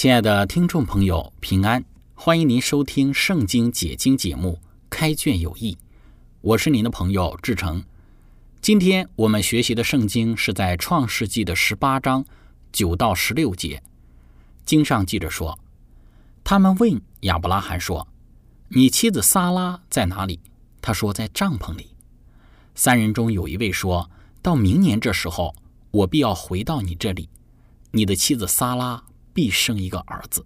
亲爱的听众朋友，平安！欢迎您收听《圣经解经》节目《开卷有益》，我是您的朋友志成。今天我们学习的圣经是在《创世纪》的十八章九到十六节。经上记着说：“他们问亚伯拉罕说：‘你妻子撒拉在哪里？’他说：‘在帐篷里。’三人中有一位说：‘到明年这时候，我必要回到你这里，你的妻子撒拉。’”必生一个儿子。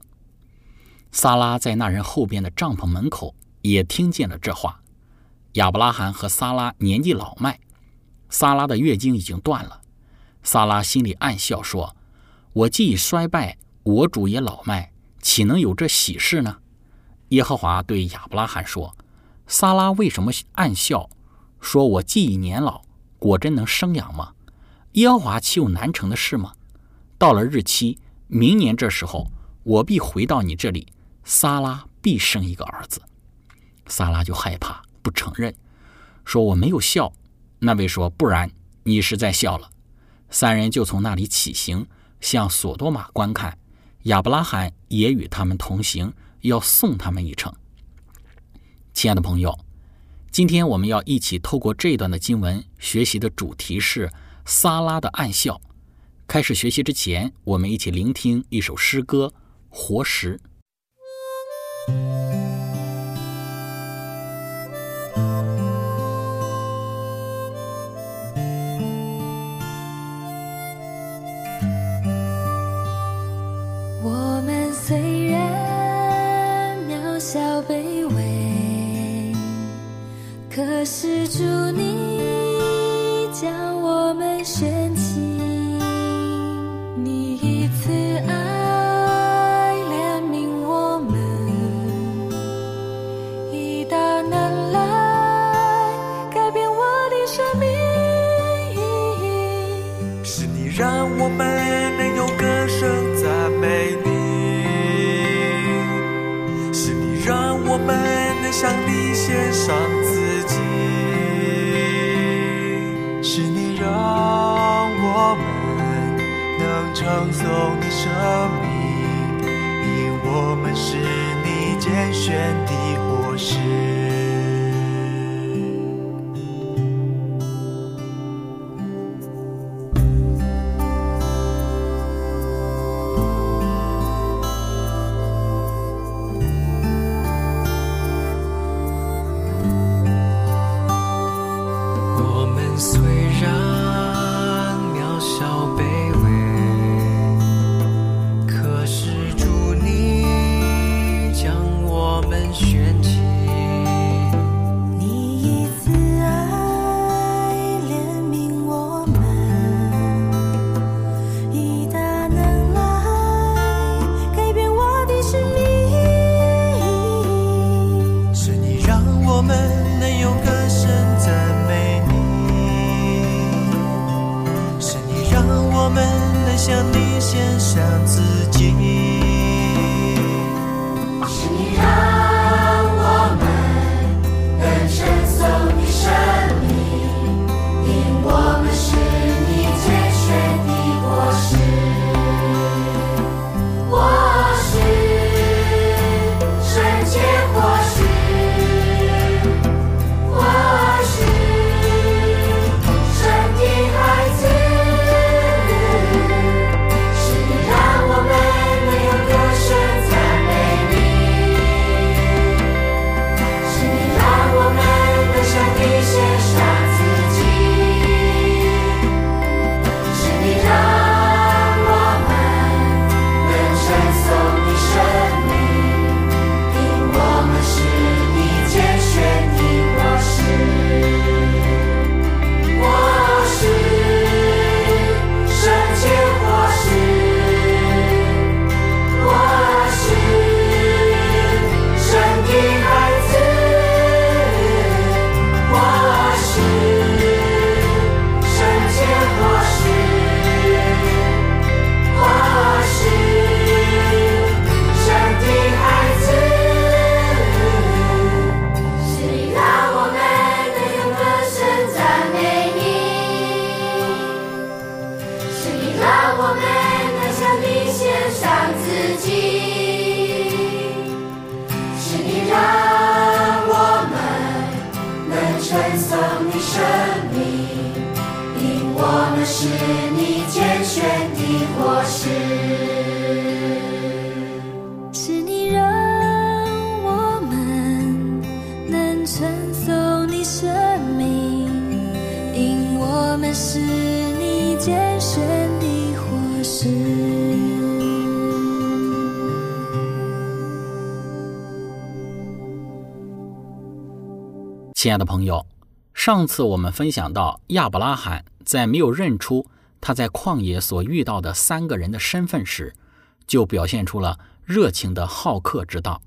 萨拉在那人后边的帐篷门口也听见了这话。亚伯拉罕和萨拉年纪老迈，萨拉的月经已经断了。萨拉心里暗笑说：“我既已衰败，我主也老迈，岂能有这喜事呢？”耶和华对亚伯拉罕说：“萨拉为什么暗笑？说我既已年老，果真能生养吗？耶和华岂有难成的事吗？到了日期。”明年这时候，我必回到你这里，萨拉必生一个儿子。萨拉就害怕，不承认，说我没有笑。那位说，不然你是在笑了。三人就从那里起行，向索多玛观看。亚伯拉罕也与他们同行，要送他们一程。亲爱的朋友，今天我们要一起透过这段的经文学习的主题是萨拉的暗笑。开始学习之前，我们一起聆听一首诗歌《活石》。间选的或是。我们来向你献上自己。亲爱的朋友，上次我们分享到亚伯拉罕在没有认出他在旷野所遇到的三个人的身份时，就表现出了热情的好客之道，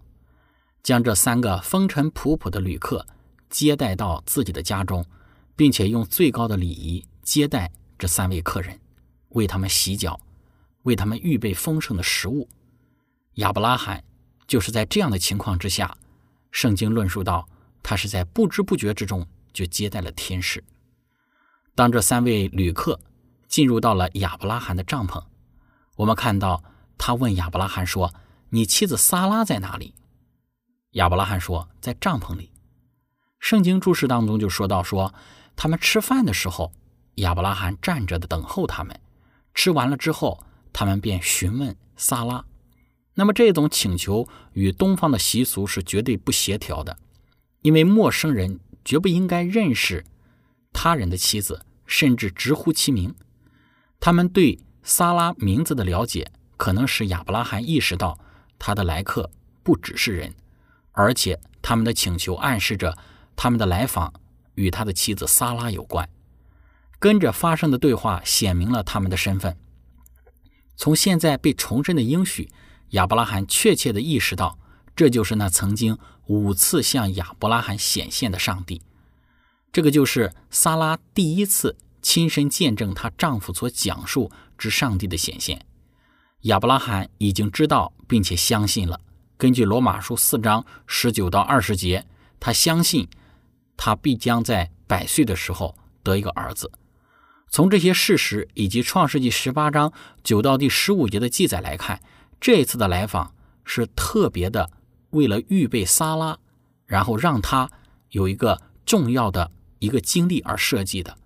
将这三个风尘仆仆的旅客接待到自己的家中，并且用最高的礼仪接待这三位客人，为他们洗脚，为他们预备丰盛的食物。亚伯拉罕就是在这样的情况之下，圣经论述到。他是在不知不觉之中就接待了天使。当这三位旅客进入到了亚伯拉罕的帐篷，我们看到他问亚伯拉罕说：“你妻子撒拉在哪里？”亚伯拉罕说：“在帐篷里。”圣经注释当中就说到说，他们吃饭的时候，亚伯拉罕站着的等候他们。吃完了之后，他们便询问撒拉。那么这种请求与东方的习俗是绝对不协调的。因为陌生人绝不应该认识他人的妻子，甚至直呼其名。他们对撒拉名字的了解，可能使亚伯拉罕意识到他的来客不只是人，而且他们的请求暗示着他们的来访与他的妻子撒拉有关。跟着发生的对话显明了他们的身份。从现在被重申的应许，亚伯拉罕确切地意识到。这就是那曾经五次向亚伯拉罕显现的上帝，这个就是撒拉第一次亲身见证她丈夫所讲述之上帝的显现。亚伯拉罕已经知道并且相信了。根据罗马书四章十九到二十节，他相信他必将在百岁的时候得一个儿子。从这些事实以及创世纪十八章九到第十五节的记载来看，这一次的来访是特别的。为了预备撒拉，然后让他有一个重要的一个经历而设计的，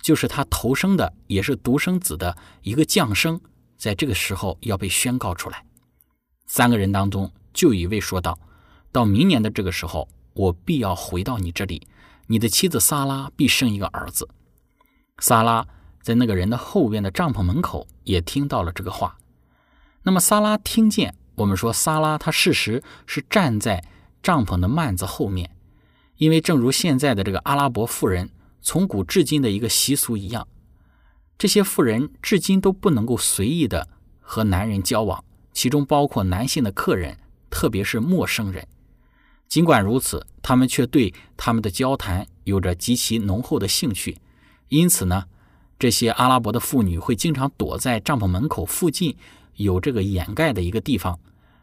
就是他投生的也是独生子的一个降生，在这个时候要被宣告出来。三个人当中，就一位说道：“到明年的这个时候，我必要回到你这里，你的妻子撒拉必生一个儿子。”撒拉在那个人的后边的帐篷门口也听到了这个话。那么撒拉听见。我们说，萨拉他事实是站在帐篷的幔子后面，因为正如现在的这个阿拉伯妇人从古至今的一个习俗一样，这些妇人至今都不能够随意的和男人交往，其中包括男性的客人，特别是陌生人。尽管如此，他们却对他们的交谈有着极其浓厚的兴趣，因此呢，这些阿拉伯的妇女会经常躲在帐篷门口附近。有这个掩盖的一个地方，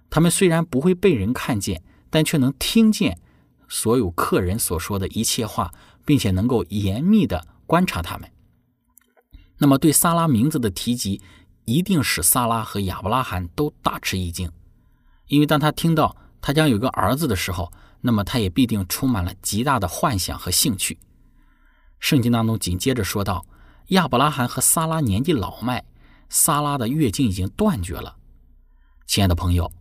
他们虽然不会被人看见，但却能听见所有客人所说的一切话，并且能够严密的观察他们。那么，对萨拉名字的提及，一定使萨拉和亚伯拉罕都大吃一惊，因为当他听到他将有个儿子的时候，那么他也必定充满了极大的幻想和兴趣。圣经当中紧接着说道，亚伯拉罕和萨拉年纪老迈。萨拉的月经已经断绝了，亲爱的朋友，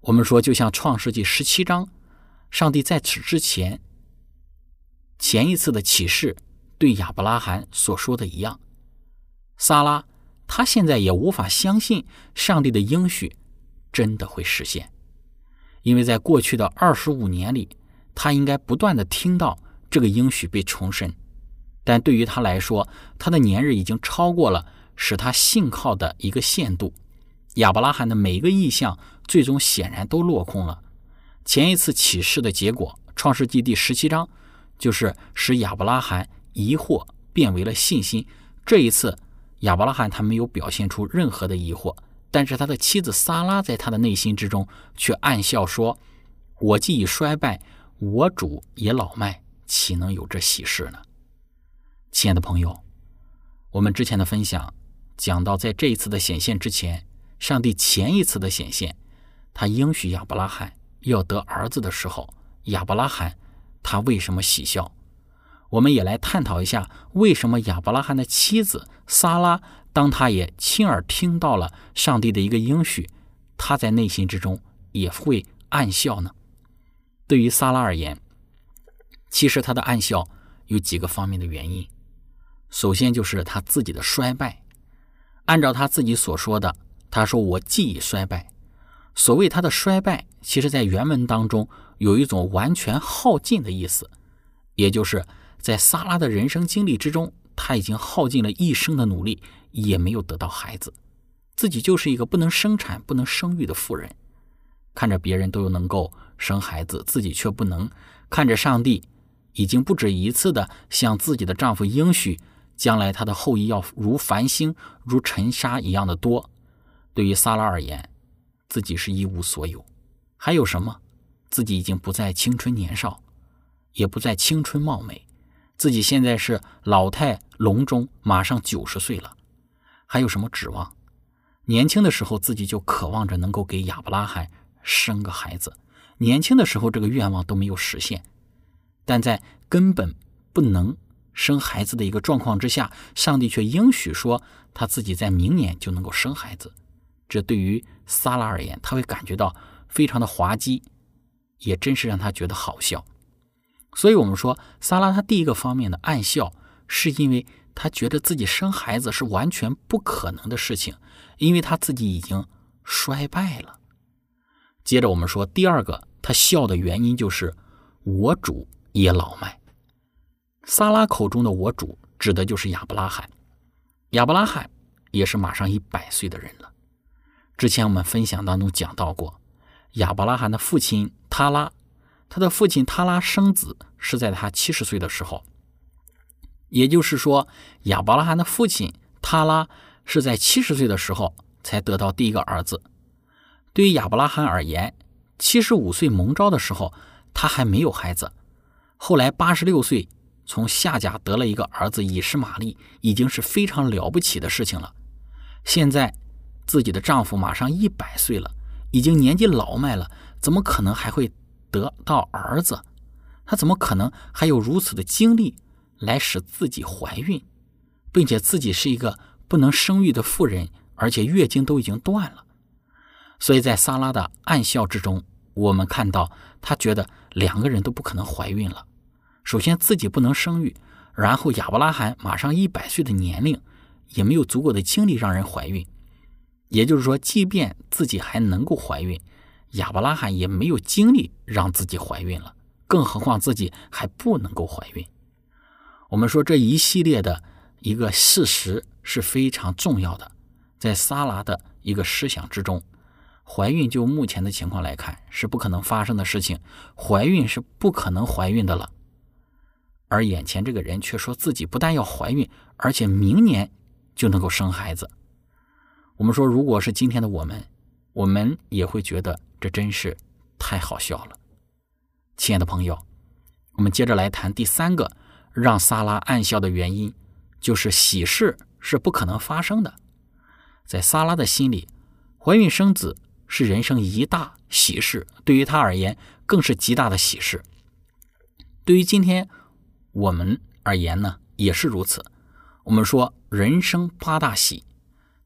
我们说，就像创世纪十七章，上帝在此之前前一次的启示对亚伯拉罕所说的一样，萨拉他现在也无法相信上帝的应许真的会实现，因为在过去的二十五年里，他应该不断的听到这个应许被重申，但对于他来说，他的年日已经超过了。使他信靠的一个限度，亚伯拉罕的每一个意向最终显然都落空了。前一次启示的结果，《创世纪》第十七章，就是使亚伯拉罕疑惑变为了信心。这一次，亚伯拉罕他没有表现出任何的疑惑，但是他的妻子撒拉在他的内心之中却暗笑说：“我既已衰败，我主也老迈，岂能有这喜事呢？”亲爱的朋友，我们之前的分享。讲到，在这一次的显现之前，上帝前一次的显现，他应许亚伯拉罕要得儿子的时候，亚伯拉罕他为什么喜笑？我们也来探讨一下，为什么亚伯拉罕的妻子撒拉，当他也亲耳听到了上帝的一个应许，他在内心之中也会暗笑呢？对于撒拉而言，其实他的暗笑有几个方面的原因。首先就是他自己的衰败，按照他自己所说的，他说：“我既已衰败。”所谓他的衰败，其实在原文当中有一种完全耗尽的意思，也就是在萨拉的人生经历之中，他已经耗尽了一生的努力，也没有得到孩子，自己就是一个不能生产、不能生育的妇人。看着别人都能够生孩子，自己却不能；看着上帝已经不止一次的向自己的丈夫应许。将来他的后裔要如繁星、如尘沙一样的多。对于萨拉而言，自己是一无所有，还有什么？自己已经不再青春年少，也不再青春貌美，自己现在是老态龙钟，马上九十岁了，还有什么指望？年轻的时候自己就渴望着能够给亚伯拉罕生个孩子，年轻的时候这个愿望都没有实现，但在根本不能。生孩子的一个状况之下，上帝却应许说他自己在明年就能够生孩子。这对于撒拉而言，他会感觉到非常的滑稽，也真是让他觉得好笑。所以，我们说撒拉他第一个方面的暗笑，是因为他觉得自己生孩子是完全不可能的事情，因为他自己已经衰败了。接着，我们说第二个他笑的原因就是我主也老迈。撒拉口中的“我主”指的就是亚伯拉罕，亚伯拉罕也是马上一百岁的人了。之前我们分享当中讲到过，亚伯拉罕的父亲塔拉，他的父亲塔拉生子是在他七十岁的时候，也就是说，亚伯拉罕的父亲塔拉是在七十岁的时候才得到第一个儿子。对于亚伯拉罕而言，七十五岁蒙召的时候，他还没有孩子，后来八十六岁。从夏家得了一个儿子以实玛利，已经是非常了不起的事情了。现在自己的丈夫马上一百岁了，已经年纪老迈了，怎么可能还会得到儿子？他怎么可能还有如此的精力来使自己怀孕，并且自己是一个不能生育的妇人，而且月经都已经断了？所以在萨拉的暗笑之中，我们看到他觉得两个人都不可能怀孕了。首先自己不能生育，然后亚伯拉罕马上一百岁的年龄，也没有足够的精力让人怀孕。也就是说，即便自己还能够怀孕，亚伯拉罕也没有精力让自己怀孕了，更何况自己还不能够怀孕。我们说这一系列的一个事实是非常重要的，在萨拉的一个思想之中，怀孕就目前的情况来看是不可能发生的事情，怀孕是不可能怀孕的了。而眼前这个人却说自己不但要怀孕，而且明年就能够生孩子。我们说，如果是今天的我们，我们也会觉得这真是太好笑了。亲爱的朋友，我们接着来谈第三个让萨拉暗笑的原因，就是喜事是不可能发生的。在萨拉的心里，怀孕生子是人生一大喜事，对于他而言更是极大的喜事。对于今天。我们而言呢，也是如此。我们说人生八大喜，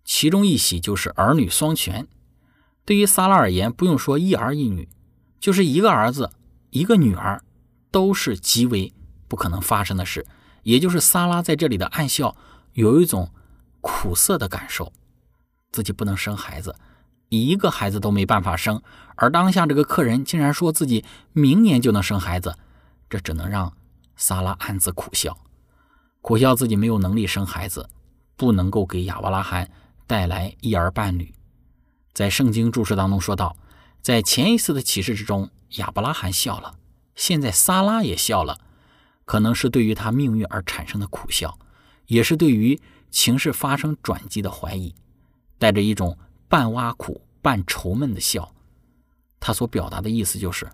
其中一喜就是儿女双全。对于萨拉而言，不用说一儿一女，就是一个儿子一个女儿，都是极为不可能发生的事。也就是萨拉在这里的暗笑，有一种苦涩的感受，自己不能生孩子，一个孩子都没办法生。而当下这个客人竟然说自己明年就能生孩子，这只能让。萨拉暗自苦笑，苦笑自己没有能力生孩子，不能够给亚伯拉罕带来一儿半女。在圣经注释当中说到，在前一次的启示之中，亚伯拉罕笑了，现在萨拉也笑了，可能是对于他命运而产生的苦笑，也是对于情势发生转机的怀疑，带着一种半挖苦半愁闷的笑。他所表达的意思就是，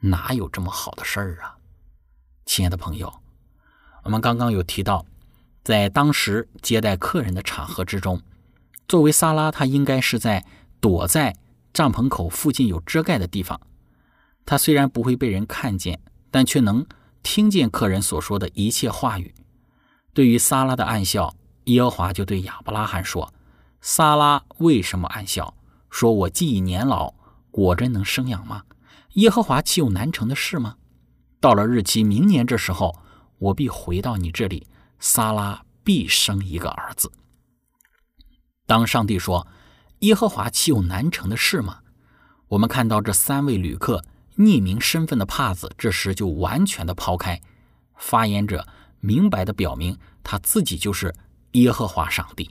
哪有这么好的事儿啊？亲爱的朋友，我们刚刚有提到，在当时接待客人的场合之中，作为萨拉，他应该是在躲在帐篷口附近有遮盖的地方。他虽然不会被人看见，但却能听见客人所说的一切话语。对于萨拉的暗笑，耶和华就对亚伯拉罕说：“萨拉为什么暗笑？说我既已年老，果真能生养吗？耶和华岂有难成的事吗？到了日期，明年这时候，我必回到你这里，萨拉必生一个儿子。”当上帝说：“耶和华岂有难成的事吗？”我们看到这三位旅客。匿名身份的帕子，这时就完全的抛开。发言者明白的表明，他自己就是耶和华上帝。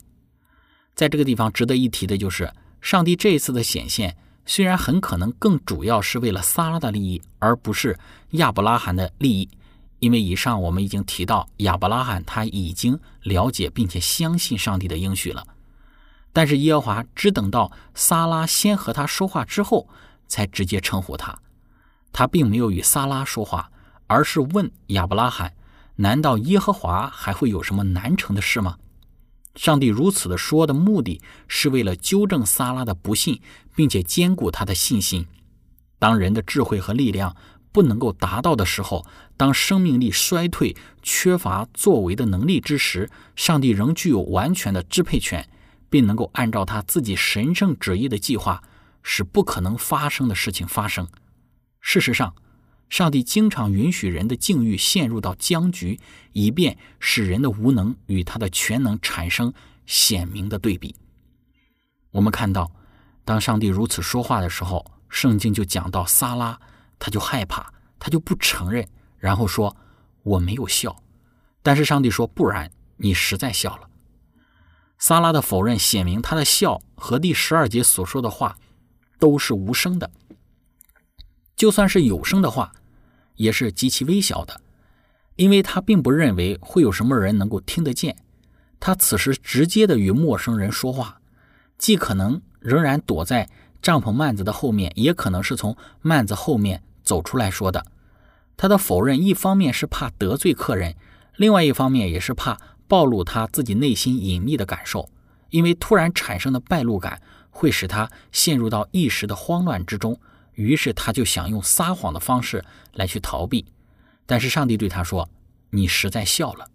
在这个地方值得一提的就是，上帝这一次的显现，虽然很可能更主要是为了撒拉的利益，而不是亚伯拉罕的利益，因为以上我们已经提到，亚伯拉罕他已经了解并且相信上帝的应许了。但是耶和华只等到撒拉先和他说话之后，才直接称呼他。他并没有与撒拉说话，而是问亚伯拉罕：“难道耶和华还会有什么难成的事吗？”上帝如此的说的目的是为了纠正萨拉的不信，并且兼顾他的信心。当人的智慧和力量不能够达到的时候，当生命力衰退、缺乏作为的能力之时，上帝仍具有完全的支配权，并能够按照他自己神圣旨意的计划，使不可能发生的事情发生。事实上，上帝经常允许人的境遇陷入到僵局，以便使人的无能与他的全能产生鲜明的对比。我们看到，当上帝如此说话的时候，圣经就讲到撒拉，他就害怕，他就不承认，然后说：“我没有笑。”但是上帝说：“不然，你实在笑了。”撒拉的否认显明他的笑和第十二节所说的话都是无声的。就算是有声的话，也是极其微小的，因为他并不认为会有什么人能够听得见。他此时直接的与陌生人说话，既可能仍然躲在帐篷幔子的后面，也可能是从幔子后面走出来说的。他的否认，一方面是怕得罪客人，另外一方面也是怕暴露他自己内心隐秘的感受，因为突然产生的败露感会使他陷入到一时的慌乱之中。于是他就想用撒谎的方式来去逃避，但是上帝对他说：“你实在笑了。”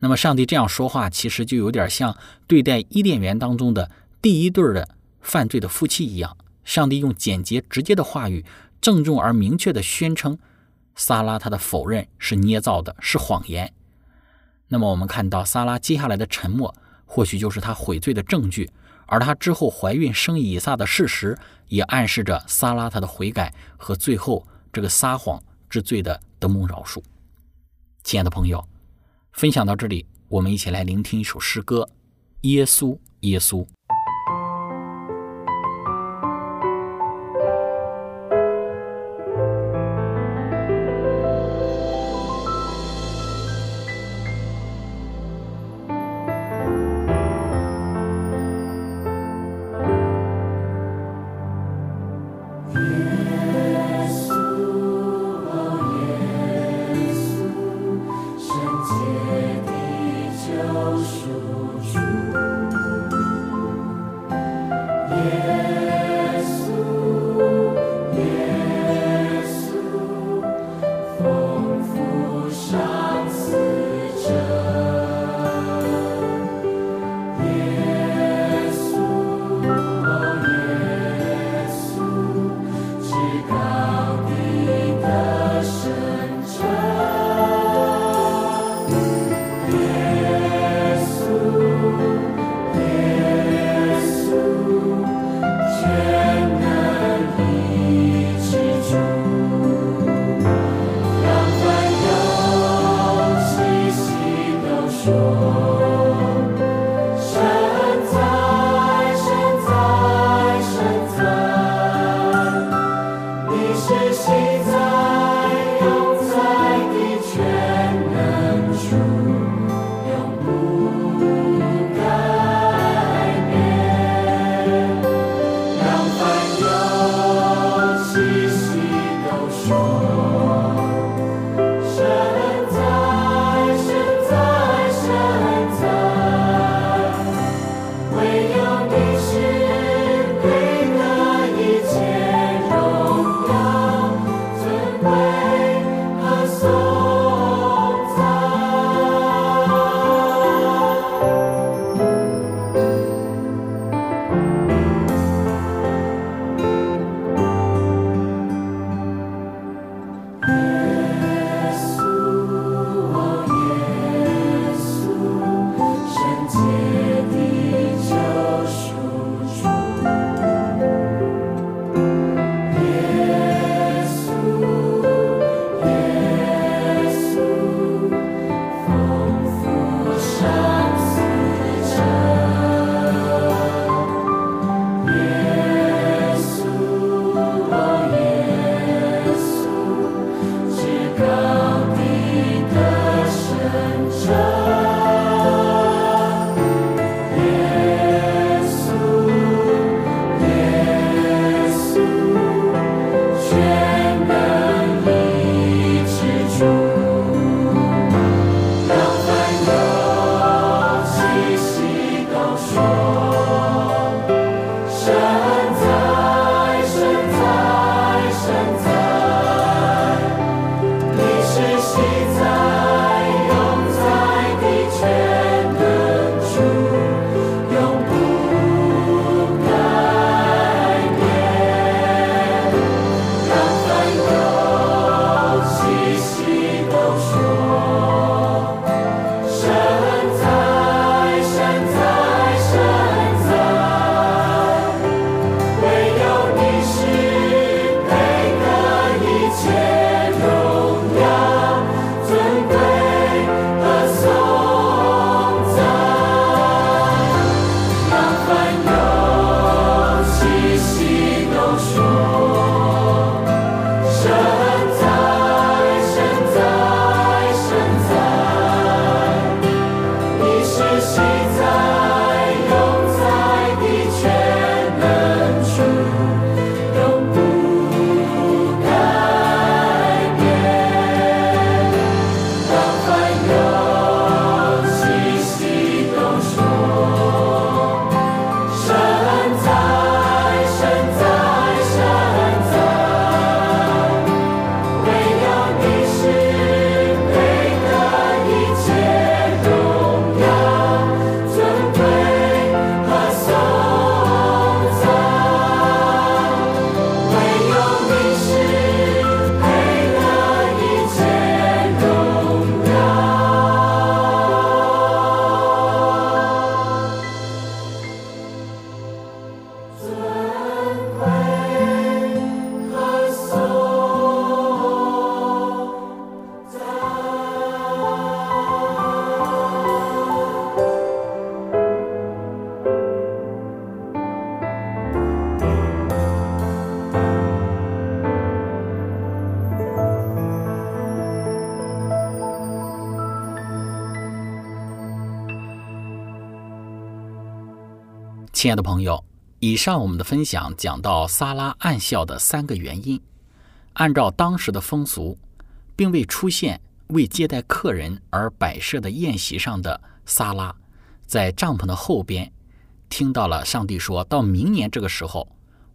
那么上帝这样说话，其实就有点像对待伊甸园当中的第一对的犯罪的夫妻一样。上帝用简洁直接的话语，郑重而明确的宣称，撒拉他的否认是捏造的，是谎言。那么我们看到撒拉接下来的沉默，或许就是他悔罪的证据。而她之后怀孕生以撒的事实，也暗示着撒拉她的悔改和最后这个撒谎之罪的得蒙饶恕。亲爱的朋友，分享到这里，我们一起来聆听一首诗歌：耶稣，耶稣。亲爱的朋友，以上我们的分享讲到萨拉暗笑的三个原因。按照当时的风俗，并未出现为接待客人而摆设的宴席上的萨拉，在帐篷的后边，听到了上帝说到明年这个时候，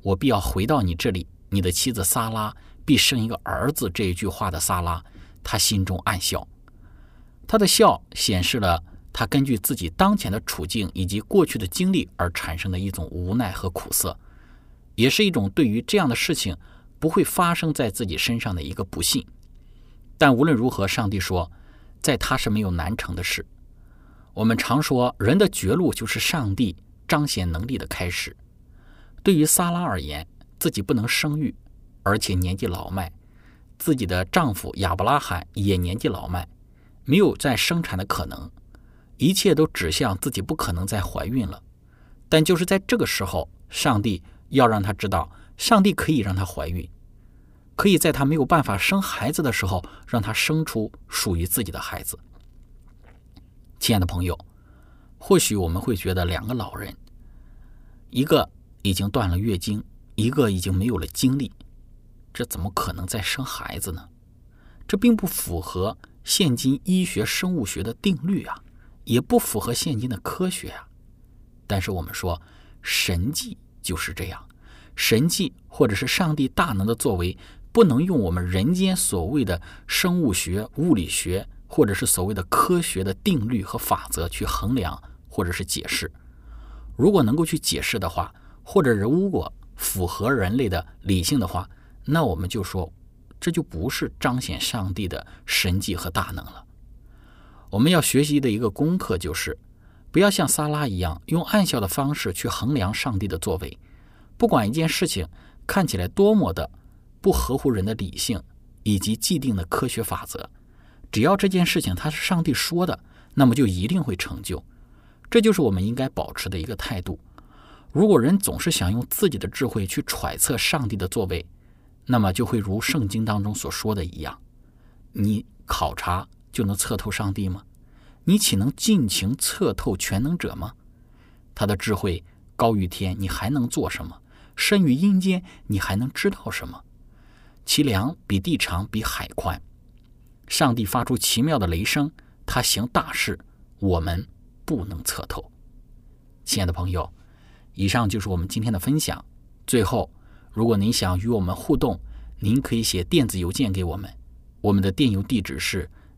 我必要回到你这里，你的妻子萨拉必生一个儿子。这一句话的萨拉，他心中暗笑，他的笑显示了。他根据自己当前的处境以及过去的经历而产生的一种无奈和苦涩，也是一种对于这样的事情不会发生在自己身上的一个不幸。但无论如何，上帝说，在他是没有难成的事。我们常说，人的绝路就是上帝彰显能力的开始。对于撒拉而言，自己不能生育，而且年纪老迈，自己的丈夫亚伯拉罕也年纪老迈，没有再生产的可能。一切都指向自己不可能再怀孕了，但就是在这个时候，上帝要让他知道，上帝可以让她怀孕，可以在她没有办法生孩子的时候，让她生出属于自己的孩子。亲爱的朋友，或许我们会觉得两个老人，一个已经断了月经，一个已经没有了精力，这怎么可能再生孩子呢？这并不符合现今医学生物学的定律啊！也不符合现今的科学啊！但是我们说，神迹就是这样，神迹或者是上帝大能的作为，不能用我们人间所谓的生物学、物理学，或者是所谓的科学的定律和法则去衡量或者是解释。如果能够去解释的话，或者如果符合人类的理性的话，那我们就说，这就不是彰显上帝的神迹和大能了。我们要学习的一个功课就是，不要像撒拉一样用暗笑的方式去衡量上帝的作为。不管一件事情看起来多么的不合乎人的理性以及既定的科学法则，只要这件事情它是上帝说的，那么就一定会成就。这就是我们应该保持的一个态度。如果人总是想用自己的智慧去揣测上帝的作为，那么就会如圣经当中所说的一样，你考察。就能测透上帝吗？你岂能尽情测透全能者吗？他的智慧高于天，你还能做什么？深于阴间，你还能知道什么？其量比地长，比海宽。上帝发出奇妙的雷声，他行大事，我们不能测透。亲爱的朋友，以上就是我们今天的分享。最后，如果您想与我们互动，您可以写电子邮件给我们，我们的电邮地址是。